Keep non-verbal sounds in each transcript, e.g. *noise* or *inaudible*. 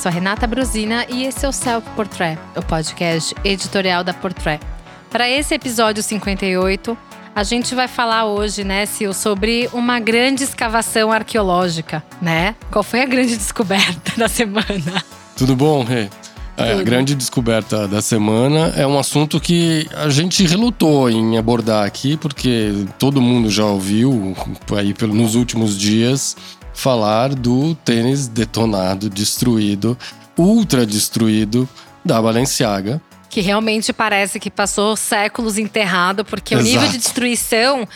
sou a Renata Brusina e esse é o Self Portrait, o podcast editorial da Portrait. Para esse episódio 58, a gente vai falar hoje, né, Sil, sobre uma grande escavação arqueológica, né? Qual foi a grande descoberta *laughs* da semana? Tudo bom, Rê? É, a grande descoberta da semana é um assunto que a gente relutou em abordar aqui, porque todo mundo já ouviu aí nos últimos dias falar do tênis detonado, destruído, ultra destruído da Balenciaga. Que realmente parece que passou séculos enterrado, porque Exato. o nível de destruição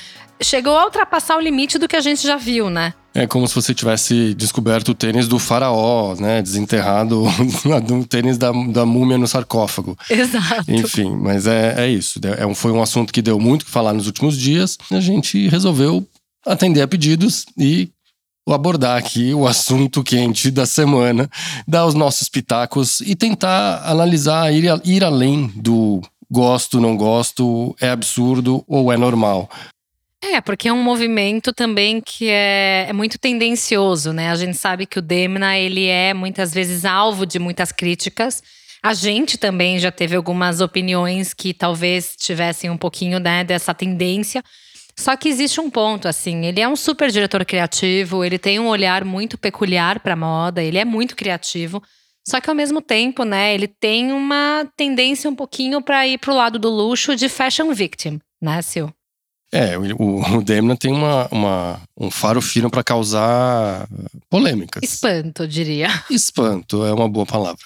chegou a ultrapassar o limite do que a gente já viu, né? É como se você tivesse descoberto o tênis do faraó, né? Desenterrado *laughs* do tênis da, da múmia no sarcófago. Exato. Enfim, mas é, é isso. É um, foi um assunto que deu muito que falar nos últimos dias. A gente resolveu atender a pedidos e abordar aqui o assunto quente da semana, dar os nossos pitacos e tentar analisar, ir, ir além do gosto, não gosto, é absurdo ou é normal. É, porque é um movimento também que é, é, muito tendencioso, né? A gente sabe que o Demna, ele é muitas vezes alvo de muitas críticas. A gente também já teve algumas opiniões que talvez tivessem um pouquinho né, dessa tendência. Só que existe um ponto, assim, ele é um super diretor criativo, ele tem um olhar muito peculiar para moda, ele é muito criativo. Só que ao mesmo tempo, né, ele tem uma tendência um pouquinho para ir pro lado do luxo de fashion victim, né, Sil? É, o, o Demna tem uma, uma, um faro fino para causar polêmicas. Espanto, diria. Espanto é uma boa palavra.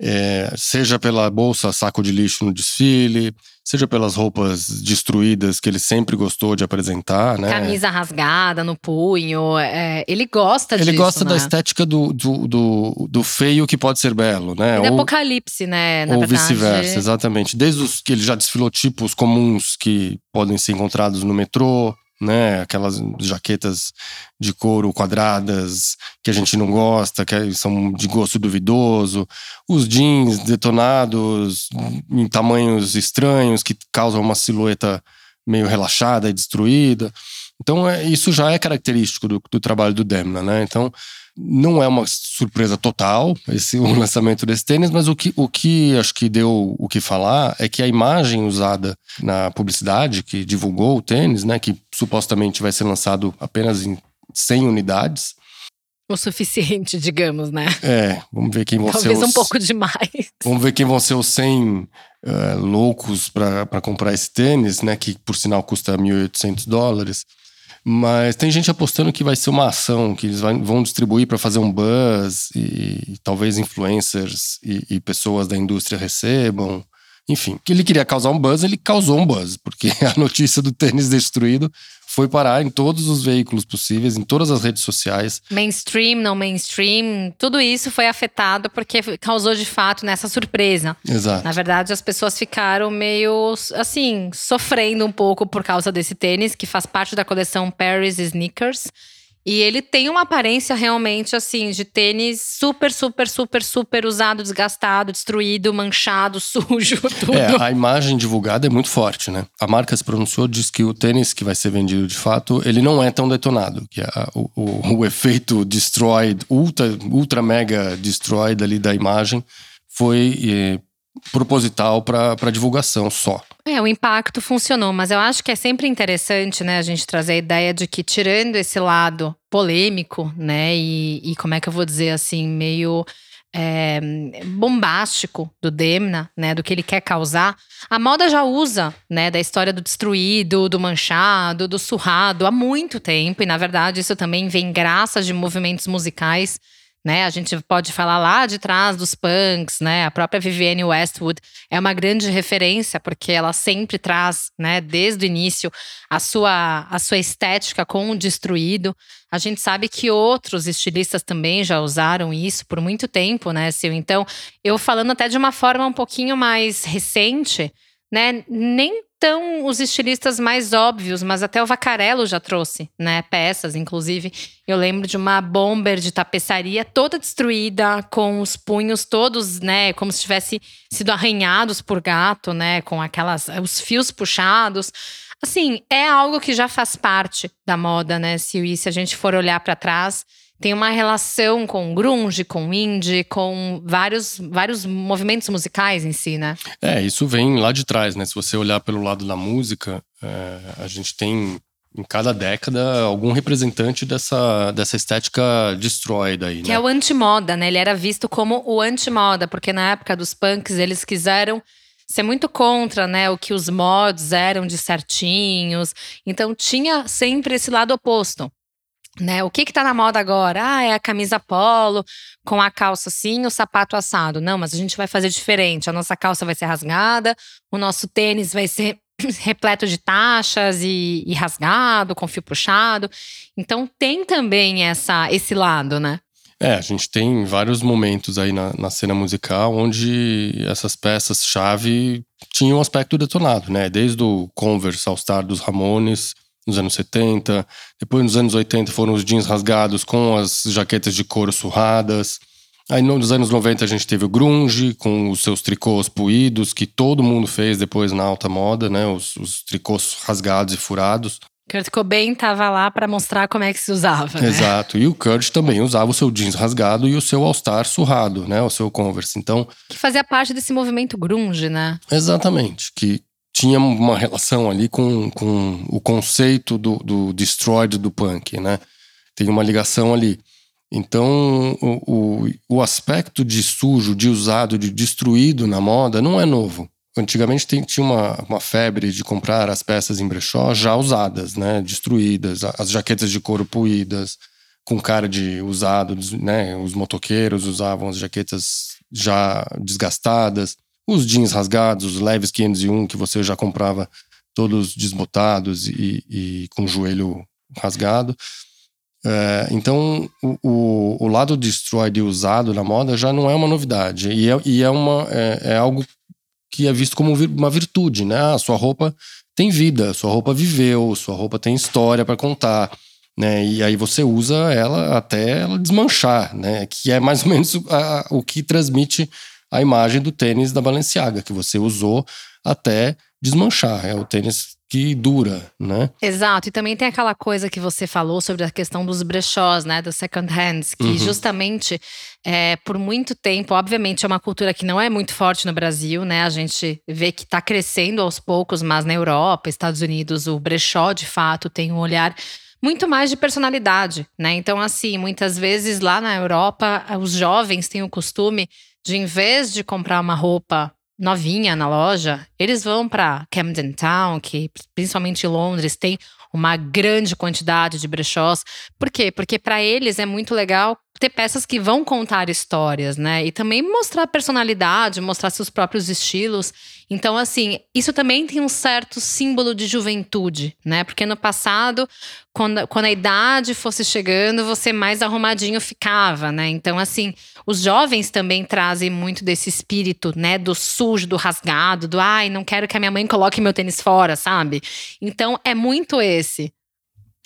É, seja pela bolsa saco de lixo no desfile, seja pelas roupas destruídas que ele sempre gostou de apresentar, né? Camisa rasgada no punho, é, ele gosta ele disso, Ele gosta né? da estética do, do, do, do, feio que pode ser belo, né? E ou, apocalipse, né? ou vice-versa, exatamente. Desde os que ele já desfilou tipos comuns que podem ser encontrados no metrô, né? Aquelas jaquetas de couro quadradas que a gente não gosta, que são de gosto duvidoso, os jeans detonados em tamanhos estranhos que causam uma silhueta meio relaxada e destruída. Então, é, isso já é característico do, do trabalho do Demna, né? Então, não é uma surpresa total esse o lançamento desse tênis, mas o que, o que acho que deu o que falar é que a imagem usada na publicidade que divulgou o tênis, né, que supostamente vai ser lançado apenas em 100 unidades. O suficiente, *laughs* digamos, né? É, vamos ver quem vão Talvez ser os... Talvez um pouco demais. Vamos ver quem vão ser os 100 uh, eh, loucos para comprar esse tênis, né, que por sinal custa 1.800 dólares. Mas tem gente apostando que vai ser uma ação que eles vão distribuir para fazer um buzz e, talvez influencers e, e, pessoas da indústria recebam. Enfim, que ele queria causar um buzz, ele causou um buzz, porque *laughs* a notícia do tênis destruído foi parar em todos os veículos possíveis, em todas as redes sociais. Mainstream, não mainstream, tudo isso foi afetado porque causou de fato nessa surpresa. Exato. Na verdade, as pessoas ficaram meio assim, sofrendo um pouco por causa desse tênis, que faz parte da coleção Paris Sneakers. E ele tem uma aparência realmente assim de tênis super, super, super, super usado, desgastado, destruído, manchado, *laughs* sujo, tudo. É, a imagem divulgada é muito forte, né? A marca se pronunciou, diz que o tênis que vai ser vendido de fato, ele não é tão detonado, que o, o, o efeito destroyed, ultra, ultra mega destroyed ali da imagem foi eh, proposital para divulgação só. É, o impacto funcionou, mas eu acho que é sempre interessante, né, a gente trazer a ideia de que, tirando esse lado polêmico, né, e, e como é que eu vou dizer assim, meio é, bombástico do Demna, né, do que ele quer causar, a moda já usa, né, da história do destruído, do manchado, do surrado há muito tempo, e na verdade isso também vem graças de movimentos musicais né? A gente pode falar lá de trás dos punks, né? A própria Vivienne Westwood é uma grande referência porque ela sempre traz, né, desde o início a sua a sua estética com o destruído. A gente sabe que outros estilistas também já usaram isso por muito tempo, né, Sil? Então, eu falando até de uma forma um pouquinho mais recente, né? Nem tão os estilistas mais óbvios, mas até o Vacarello já trouxe, né? Peças, inclusive. Eu lembro de uma bomber de tapeçaria toda destruída, com os punhos todos, né? Como se tivesse sido arranhados por gato, né? Com aquelas. os fios puxados. Assim, é algo que já faz parte da moda, né? Se, se a gente for olhar para trás. Tem uma relação com grunge, com indie, com vários, vários movimentos musicais em si, né? É, isso vem lá de trás, né? Se você olhar pelo lado da música, é, a gente tem em cada década algum representante dessa, dessa estética destroyed aí, Que né? é o antimoda, né? Ele era visto como o antimoda, porque na época dos punks eles quiseram ser muito contra, né, o que os mods eram de certinhos. Então tinha sempre esse lado oposto. Né? O que que tá na moda agora? Ah, é a camisa polo com a calça assim, o sapato assado. Não, mas a gente vai fazer diferente. A nossa calça vai ser rasgada, o nosso tênis vai ser *clears throat* repleto de taxas e, e rasgado, com fio puxado. Então tem também essa esse lado, né? É, a gente tem vários momentos aí na, na cena musical onde essas peças-chave tinham um aspecto detonado, né? Desde o Converse All Star dos Ramones, nos anos 70. Depois, nos anos 80, foram os jeans rasgados com as jaquetas de couro surradas. Aí, nos anos 90, a gente teve o grunge, com os seus tricôs puídos, que todo mundo fez depois na alta moda, né? Os, os tricôs rasgados e furados. Kurt Cobain tava lá para mostrar como é que se usava. Né? Exato. E o Kurt também usava o seu jeans rasgado e o seu All-Star surrado, né? O seu Converse. Então. Que fazia parte desse movimento grunge, né? Exatamente. Que tinha uma relação ali com, com o conceito do, do destroyed do punk, né? Tem uma ligação ali. Então, o, o, o aspecto de sujo, de usado, de destruído na moda não é novo. Antigamente tem, tinha uma, uma febre de comprar as peças em brechó já usadas, né? Destruídas, as jaquetas de couro puídas, com cara de usado, né? Os motoqueiros usavam as jaquetas já desgastadas, os jeans rasgados, os leves 501 que você já comprava todos desbotados e, e com o joelho rasgado. É, então, o, o, o, lado destroyed e usado na moda já não é uma novidade. E é, e é, uma, é, é algo que é visto como uma virtude, né? A sua roupa tem vida, sua roupa viveu, sua roupa tem história para contar, né? E aí você usa ela até ela desmanchar, né? Que é mais ou menos a, o que transmite a imagem do tênis da Balenciaga, que você usou até desmanchar. É o tênis que dura, né? Exato. E também tem aquela coisa que você falou sobre a questão dos brechós, né? Dos second hands, que uhum. justamente é, por muito tempo, obviamente, é uma cultura que não é muito forte no Brasil, né? A gente vê que está crescendo aos poucos, mas na Europa, Estados Unidos, o brechó de fato tem um olhar muito mais de personalidade, né? Então, assim, muitas vezes lá na Europa, os jovens têm o costume de, em vez de comprar uma roupa novinha na loja, eles vão para Camden Town, que principalmente em Londres tem uma grande quantidade de brechós. Por quê? Porque para eles é muito legal ter peças que vão contar histórias, né? E também mostrar personalidade, mostrar seus próprios estilos. Então, assim, isso também tem um certo símbolo de juventude, né? Porque no passado, quando, quando a idade fosse chegando, você mais arrumadinho ficava, né? Então, assim, os jovens também trazem muito desse espírito, né? Do sujo, do rasgado, do ai, não quero que a minha mãe coloque meu tênis fora, sabe? Então, é muito esse.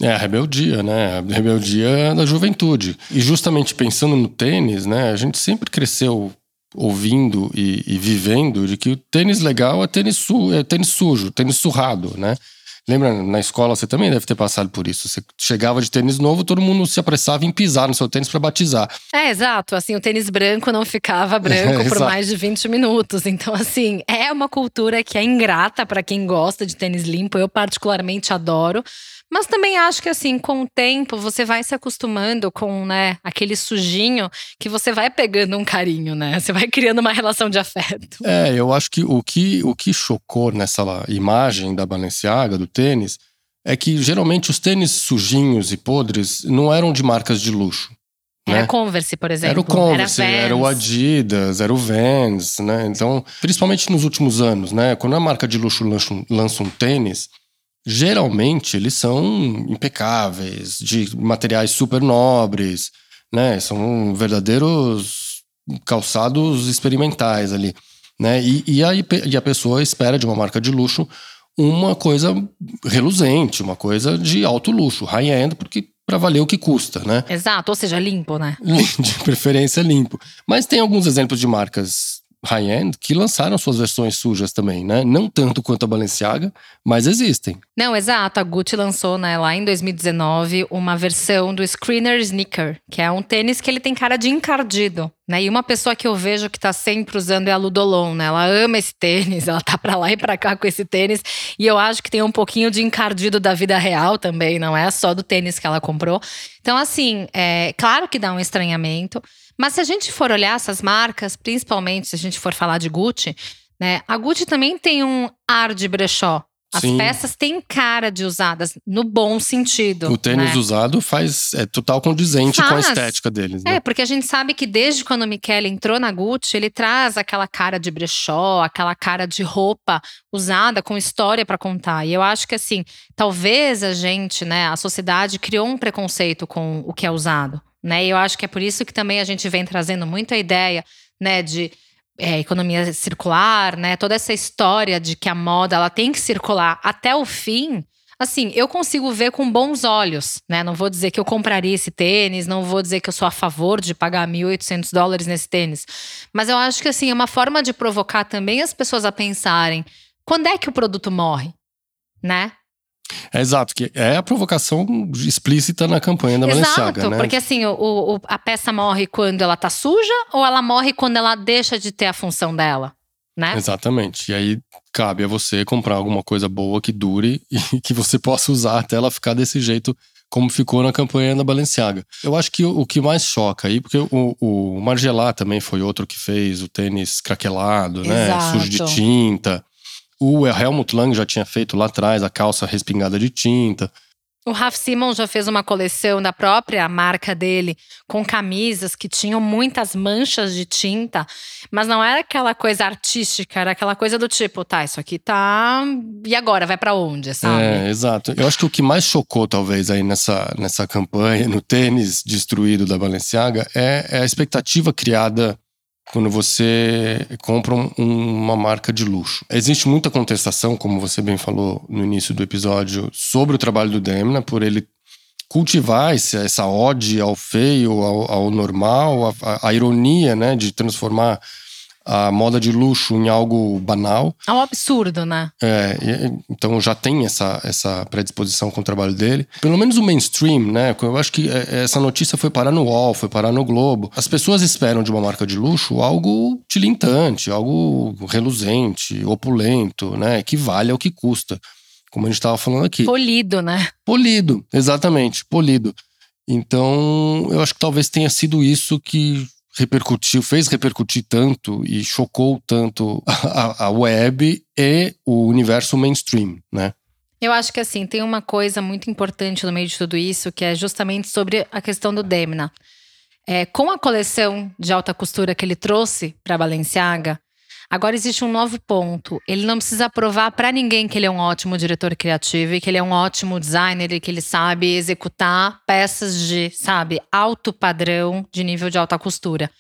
É, a rebeldia, né? A rebeldia da juventude. E justamente pensando no tênis, né? A gente sempre cresceu ouvindo e, e vivendo de que o tênis legal é tênis, su, é tênis sujo, tênis surrado, né? Lembra, na escola você também deve ter passado por isso. Você chegava de tênis novo, todo mundo se apressava em pisar no seu tênis para batizar. É, exato. Assim, o tênis branco não ficava branco *laughs* é, por mais de 20 minutos. Então, assim, é uma cultura que é ingrata para quem gosta de tênis limpo. Eu, particularmente, adoro. Mas também acho que assim, com o tempo, você vai se acostumando com, né, aquele sujinho que você vai pegando um carinho, né? Você vai criando uma relação de afeto. É, eu acho que o que, o que chocou nessa imagem da Balenciaga, do tênis, é que geralmente os tênis sujinhos e podres não eram de marcas de luxo. Era né? Converse, por exemplo. Era o Converse, era, era, o Adidas, era o Vans, né? Então, principalmente nos últimos anos, né? Quando a marca de luxo lança um, lança um tênis, geralmente eles são impecáveis, de materiais super nobres, né? São verdadeiros calçados experimentais ali, né? E, e, a, e a pessoa espera de uma marca de luxo uma coisa reluzente, uma coisa de alto luxo, high-end, porque para valer o que custa, né? Exato, ou seja, limpo, né? *laughs* De preferência limpo. Mas tem alguns exemplos de marcas high-end que lançaram suas versões sujas também, né? Não tanto quanto a Balenciaga, mas existem. Não, exato. A Gucci lançou, né, lá em 2019, uma versão do Screener Sneaker, que é um tênis que ele tem cara de encardido, né? E uma pessoa que eu vejo que tá sempre usando é a Ludolon, né? Ela ama esse tênis, *laughs* ela tá pra lá e pra cá com esse tênis. E eu acho que tem um pouquinho de encardido da vida real também, não é só do tênis que ela comprou. Então, assim, é claro que dá um estranhamento. Mas se a gente for olhar essas marcas, principalmente se a gente for falar de Gucci, né? A Gucci também tem um ar de brechó. As Sim. peças têm cara de usadas, no bom sentido. O tênis né? usado faz é total condizente faz. com a estética deles. Né? É, porque a gente sabe que desde quando o Michele entrou na Gucci, ele traz aquela cara de brechó, aquela cara de roupa usada com história para contar. E eu acho que assim, talvez a gente, né, a sociedade criou um preconceito com o que é usado. Né? E eu acho que é por isso que também a gente vem trazendo muito a ideia né, de é, economia circular, né? Toda essa história de que a moda ela tem que circular até o fim. Assim, eu consigo ver com bons olhos, né? Não vou dizer que eu compraria esse tênis, não vou dizer que eu sou a favor de pagar 1.800 dólares nesse tênis. Mas eu acho que, assim, é uma forma de provocar também as pessoas a pensarem: quando é que o produto morre, né? É exato, que é a provocação explícita na campanha da exato, Balenciaga, né? porque assim, o, o, a peça morre quando ela tá suja ou ela morre quando ela deixa de ter a função dela, né? Exatamente. E aí cabe a você comprar alguma coisa boa que dure *laughs* e que você possa usar até ela ficar desse jeito como ficou na campanha da Balenciaga. Eu acho que o, o que mais choca aí, porque o, o Margelá também foi outro que fez o tênis craquelado, né? Exato. Sujo de tinta. O Helmut Lang já tinha feito lá atrás a calça respingada de tinta. O Raf Simon já fez uma coleção da própria marca dele com camisas que tinham muitas manchas de tinta, mas não era aquela coisa artística, era aquela coisa do tipo, tá, isso aqui tá. E agora? Vai para onde, sabe? É, exato. Eu acho que o que mais chocou, talvez, aí nessa, nessa campanha, no tênis destruído da Balenciaga, é, é a expectativa criada quando você compra um, uma marca de luxo. Existe muita contestação, como você bem falou no início do episódio, sobre o trabalho do Demna, por ele cultivar esse, essa ode ao feio, ao, ao normal, a, ironia, né, de transformar a moda de luxo em algo banal. É um absurdo, né? É, então já tem essa, essa predisposição com o trabalho dele. Pelo menos o mainstream, né? Eu acho que é, essa notícia foi parar no UOL, foi parar no Globo. As pessoas esperam de uma marca de luxo algo tilintante, algo reluzente, opulento, né? Que vale ao que custa. Como a gente estava falando aqui. Polido, né? Polido, exatamente, polido. Então, eu acho que talvez tenha sido isso que repercutiu, fez repercutir tanto e chocou tanto a, a web e o universo mainstream, né? Eu acho que assim, tem uma coisa muito importante no meio de tudo isso, que é justamente sobre a questão do Demna. É, com a coleção de alta costura que ele trouxe para Balenciaga, Agora existe um novo ponto. Ele não precisa provar para ninguém que ele é um ótimo diretor criativo e que ele é um ótimo designer e que ele sabe executar peças de, sabe, alto padrão de nível de alta costura.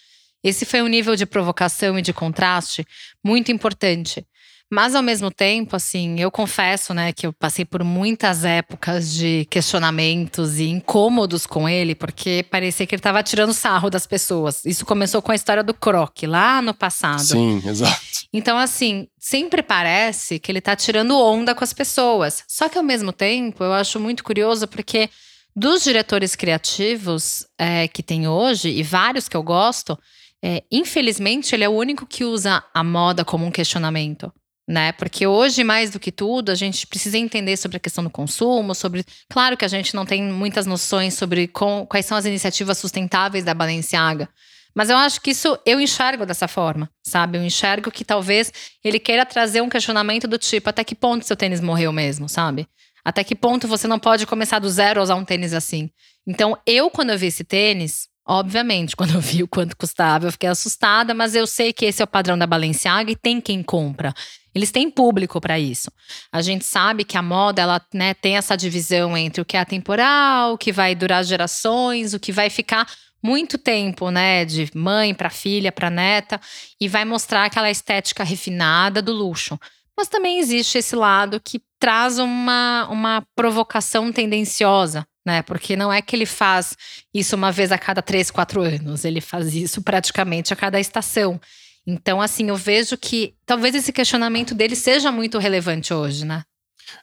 Esse foi um nível de provocação e de contraste muito importante. Mas ao mesmo tempo, assim, eu confesso, né, que eu passei por muitas épocas de questionamentos e incômodos com ele, porque parecia que ele estava tirando sarro das pessoas. Isso começou com a história do Croc, lá no passado. Sim, *laughs* exato. Então, assim, sempre parece que ele está tirando onda com as pessoas. Só que ao mesmo tempo, eu acho muito curioso porque dos diretores criativos é, que tem hoje, e vários que eu gosto, é, infelizmente ele é o único que usa a moda como um questionamento né? Porque hoje, mais do que tudo, a gente precisa entender sobre a questão do consumo, sobre. Claro que a gente não tem muitas noções sobre com, quais são as iniciativas sustentáveis da Balenciaga. Mas eu acho que isso eu enxergo dessa forma, sabe? Eu enxergo que talvez ele queira trazer um questionamento do tipo: até que ponto seu tênis morreu mesmo, sabe? Até que ponto você não pode começar do zero a usar um tênis assim? Então, eu, quando eu vi esse tênis, Obviamente, *laughs* quando eu vi o quanto custava, eu fiquei assustada, mas eu sei que esse é o padrão da Balenciaga e tem quem compra. Eles têm público para isso. A gente sabe que a moda ela né, tem essa divisão entre o que é atemporal, o que vai durar gerações, o que vai ficar muito tempo, né, de mãe para filha, para neta, e vai mostrar aquela estética refinada do luxo. Mas também existe esse lado que traz uma, uma provocação tendenciosa, né? Porque não é que ele faz isso uma vez a cada três, quatro anos, ele faz isso praticamente a cada estação. Então, assim, eu vejo que talvez esse questionamento dele seja muito relevante hoje, né?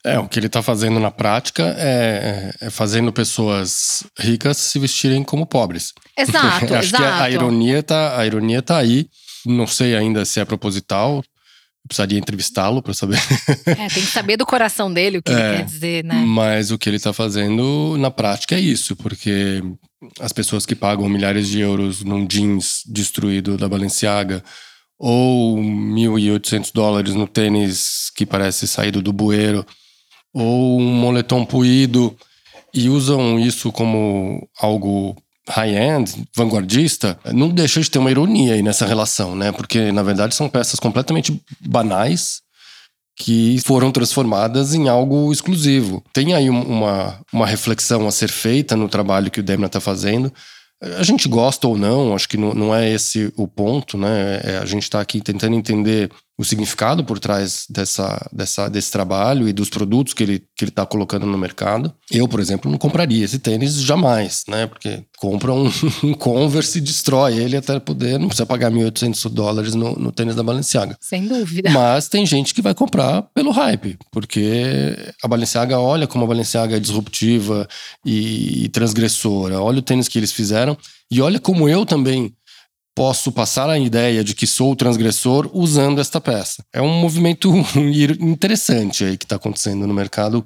É, o que ele está fazendo na prática é, é, fazendo pessoas ricas se vestirem como pobres. *laughs* Exato, Acho exato. que a, a ironia tá, a ironia tá aí. Não sei ainda se é proposital. Precisaria entrevistá-lo para saber. É, tem que saber do coração dele o que É, ele quer dizer, né? Mas o que ele está fazendo na prática é isso, porque as pessoas que pagam milhares de euros num jeans destruído da Balenciaga ou 1.800 dólares no tênis que parece saído do bueiro ou um moletom puído e usam isso como algo high-end, vanguardista, não deixa de ter uma ironia aí nessa relação, né? Porque na verdade são peças completamente banais que foram transformadas em algo exclusivo. Tem aí um- uma, uma reflexão a ser feita no trabalho que o Demna está fazendo. A gente gosta ou não, acho que não, não é esse o ponto, né? É, a gente está aqui tentando entender o significado por trás dessa, dessa, desse trabalho e dos produtos que ele que ele está colocando no mercado. Eu, por exemplo, não compraria esse tênis jamais, né? Porque compra um, *laughs* um Converse e destrói ele até poder, não precisa pagar 1.800 dólares no, no tênis da Balenciaga. Sem dúvida. Mas tem gente que vai comprar pelo hype, porque a Balenciaga olha como a Balenciaga é disruptiva e, e transgressora. Olha o tênis que eles fizeram e olha como eu também posso passar a ideia de que sou o transgressor usando esta peça. É um movimento *laughs* interessante aí que está acontecendo no mercado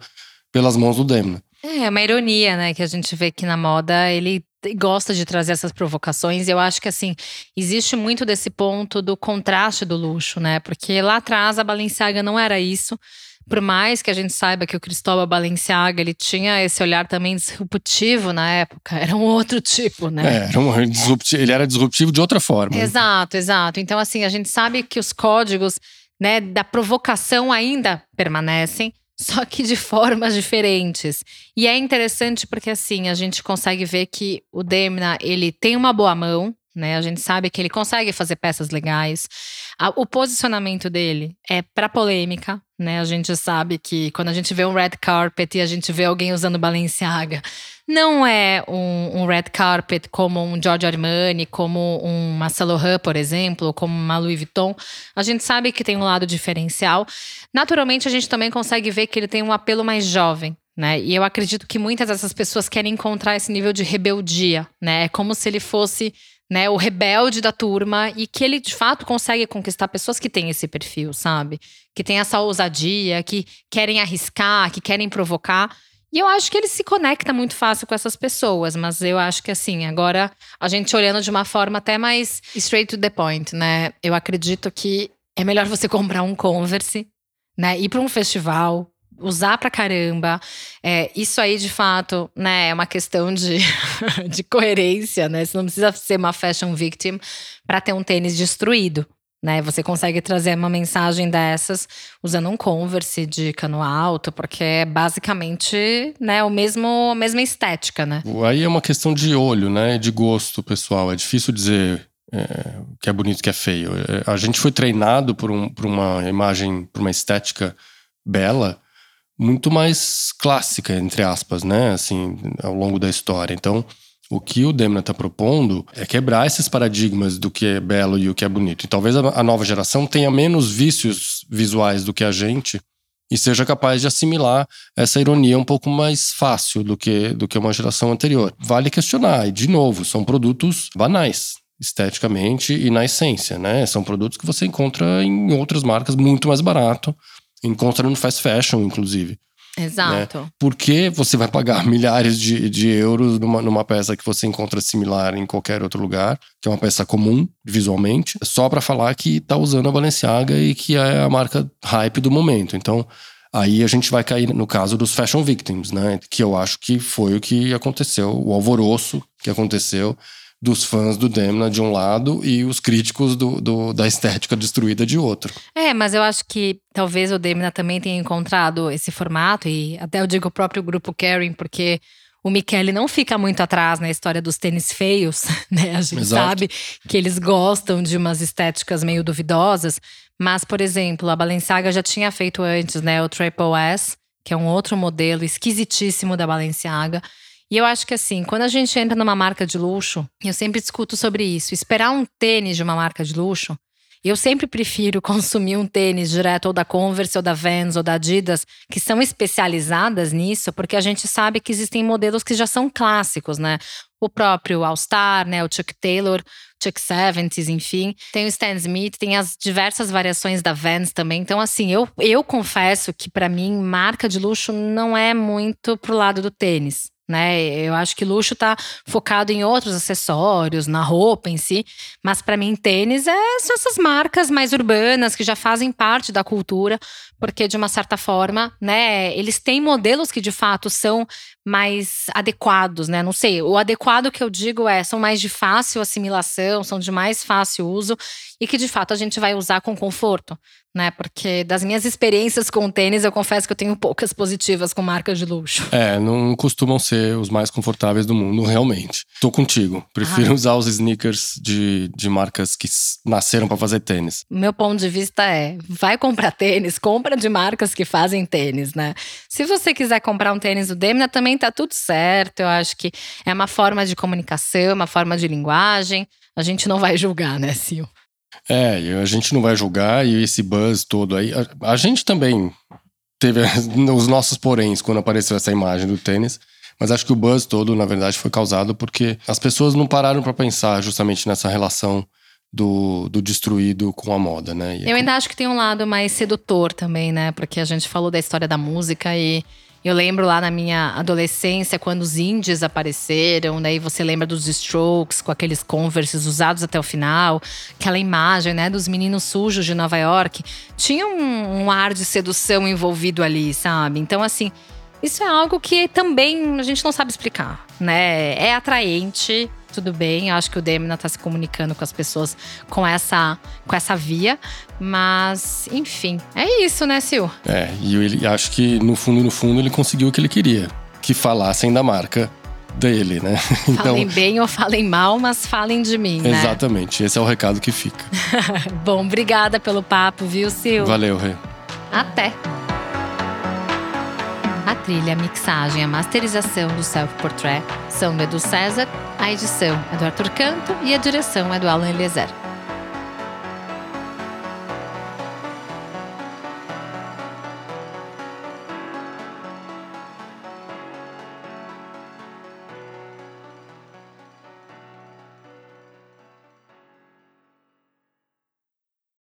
pelas mãos do Demna. É uma ironia, né? Que a gente vê que na moda ele gosta de trazer essas provocações. E eu acho que assim, existe muito desse ponto do contraste do luxo, né? Porque lá atrás a Balenciaga não era isso. Por mais que a gente saiba que o Cristóbal Balenciaga ele tinha esse olhar também disruptivo na época, era um outro tipo, né? É, era um disrupti- ele era disruptivo de outra forma. Exato, exato. Então, assim, a gente sabe que os códigos né, da provocação ainda permanecem, *laughs* só que de formas diferentes. E é interessante porque, assim, a gente consegue ver que o Demna, ele tem uma boa mão, né? A gente sabe que ele consegue fazer peças legais. O posicionamento dele é para polêmica, né? A gente sabe que quando a gente vê um red carpet e a gente vê alguém usando Balenciaga, não é um, um red carpet como um Giorgio Armani, como um Marcelo Han, por exemplo, ou como uma Louis Vuitton. A gente sabe que tem um lado diferencial. Naturalmente, a gente também consegue ver que ele tem um apelo mais jovem. Né? E eu acredito que muitas dessas pessoas querem encontrar esse nível de rebeldia, né? É como se ele fosse né, o rebelde da turma e que ele de fato consegue conquistar pessoas que têm esse perfil, sabe? Que têm essa ousadia, que querem arriscar, que querem provocar. E eu acho que ele se conecta muito fácil com essas pessoas, mas eu acho que assim, agora a gente olhando de uma forma até mais straight to the point, né? Eu acredito que é melhor você *laughs* comprar um Converse, né? Ir para um festival, usar pra caramba. É, isso aí, de fato, né, é uma questão de, *laughs* de coerência, né? Você não precisa ser uma fashion victim para ter um tênis destruído. Né, você consegue trazer uma mensagem dessas usando um Converse de cano alto, porque é basicamente né, o mesmo, a mesma estética, né? Aí é uma questão de olho, né? De gosto pessoal. É difícil dizer é, que é bonito que é feio. É, a gente foi treinado por, um, por uma imagem, por uma estética bela, muito mais clássica, entre aspas, né? Assim, ao longo da história. Então, o que o Demna está propondo é quebrar esses paradigmas do que é belo e o que é bonito. E talvez a, nova geração tenha menos vícios visuais do que a gente e seja capaz de assimilar essa ironia um pouco mais fácil do que, do que uma geração anterior. Vale questionar, e de novo, são produtos banais, esteticamente e na essência, né? São produtos que você encontra em outras marcas muito mais barato, encontra no fast fashion, inclusive. Exato. Por que você vai pagar *laughs* milhares de, de euros numa, numa peça que você encontra similar em qualquer outro lugar, que é uma peça comum visualmente, só para falar que tá usando a Balenciaga e que é a marca hype do momento. Então, aí a gente vai cair no caso dos fashion victims, né? Que eu acho que foi o que aconteceu, o alvoroço que aconteceu dos fãs do Demna de um lado e os críticos do, do- da estética destruída de outro. É, mas eu acho que talvez o Demna também tenha encontrado esse formato, e até eu digo o próprio grupo Karen, porque o Michele não fica muito atrás na história dos tênis feios, *laughs* né? A gente Exato. sabe que eles gostam de umas estéticas meio duvidosas, mas, por exemplo, a Balenciaga já tinha feito antes, né? O Triple S, que é um outro modelo esquisitíssimo da Balenciaga. E eu acho que assim, quando a gente entra numa marca de luxo, eu sempre discuto sobre isso. Esperar um tênis de uma marca de luxo, Eu sempre prefiro *laughs* consumir um tênis direto ou da Converse ou da Vans ou da Adidas, que são especializadas nisso, porque a gente sabe que existem modelos que já são clássicos, né? O próprio All Star, né? O Chuck Taylor, Chuck 70s, enfim. Tem o Stan Smith, tem as diversas variações da Vans também. Então, assim, eu, eu confesso que para mim, marca de luxo não é muito pro lado do tênis né? Eu acho que luxo tá focado em outros acessórios, na roupa em si, mas para mim tênis é são essas marcas mais urbanas que já fazem parte da cultura, porque de uma certa forma, né, eles têm modelos que de fato são mais adequados, né? Não sei, o adequado que eu digo é são mais de fácil assimilação, são de mais fácil uso e que de fato a gente vai usar com conforto, né? Porque das minhas experiências com tênis, eu confesso que eu tenho poucas positivas com marcas de luxo. É, não costumam ser os mais confortáveis do mundo, realmente. Tô contigo. Prefiro ah. usar os sneakers de, de marcas que nasceram para fazer tênis. Meu ponto de vista é: vai comprar tênis, compra de marcas que fazem tênis, né? Se você quiser comprar um tênis do Demna, também também tá tudo certo. Eu acho que é uma forma de comunicação, uma forma de linguagem. A gente não vai julgar, né, Sil? É, a gente não vai julgar e esse buzz todo aí. A, a gente também teve *laughs* os nossos poréns quando apareceu essa imagem do tênis. Mas acho que o buzz todo, na verdade, foi causado porque as pessoas não pararam para pensar justamente nessa relação do, do destruído com a moda, né? E Eu ainda acho que tem um lado mais sedutor também, né? Porque a gente falou da história da música e eu lembro lá na minha adolescência, quando os indies apareceram, daí você lembra dos Strokes com aqueles Converses usados até o final, aquela imagem, né, dos meninos sujos de Nova York. Tinha um, um ar de sedução envolvido ali, sabe? Então, assim, isso é algo que também a gente não sabe explicar, né? É atraente, tudo bem. Eu acho que o Demina está se comunicando com as pessoas com essa, com essa via. Mas, enfim, é isso, né, Sil? É, e ele acho que no fundo, no fundo, ele conseguiu o que ele queria. Que falassem da marca dele, né? *laughs* Então, falem bem ou falem mal, mas falem de mim, né? Exatamente, esse é o recado que fica. *laughs* Bom, obrigada pelo papo, viu, Sil? Valeu, Rê. Até! A trilha, a mixagem, a masterização do Self Portrait são do Edu César, a edição é do Arthur Canto e a direção é do Alan Eliezer.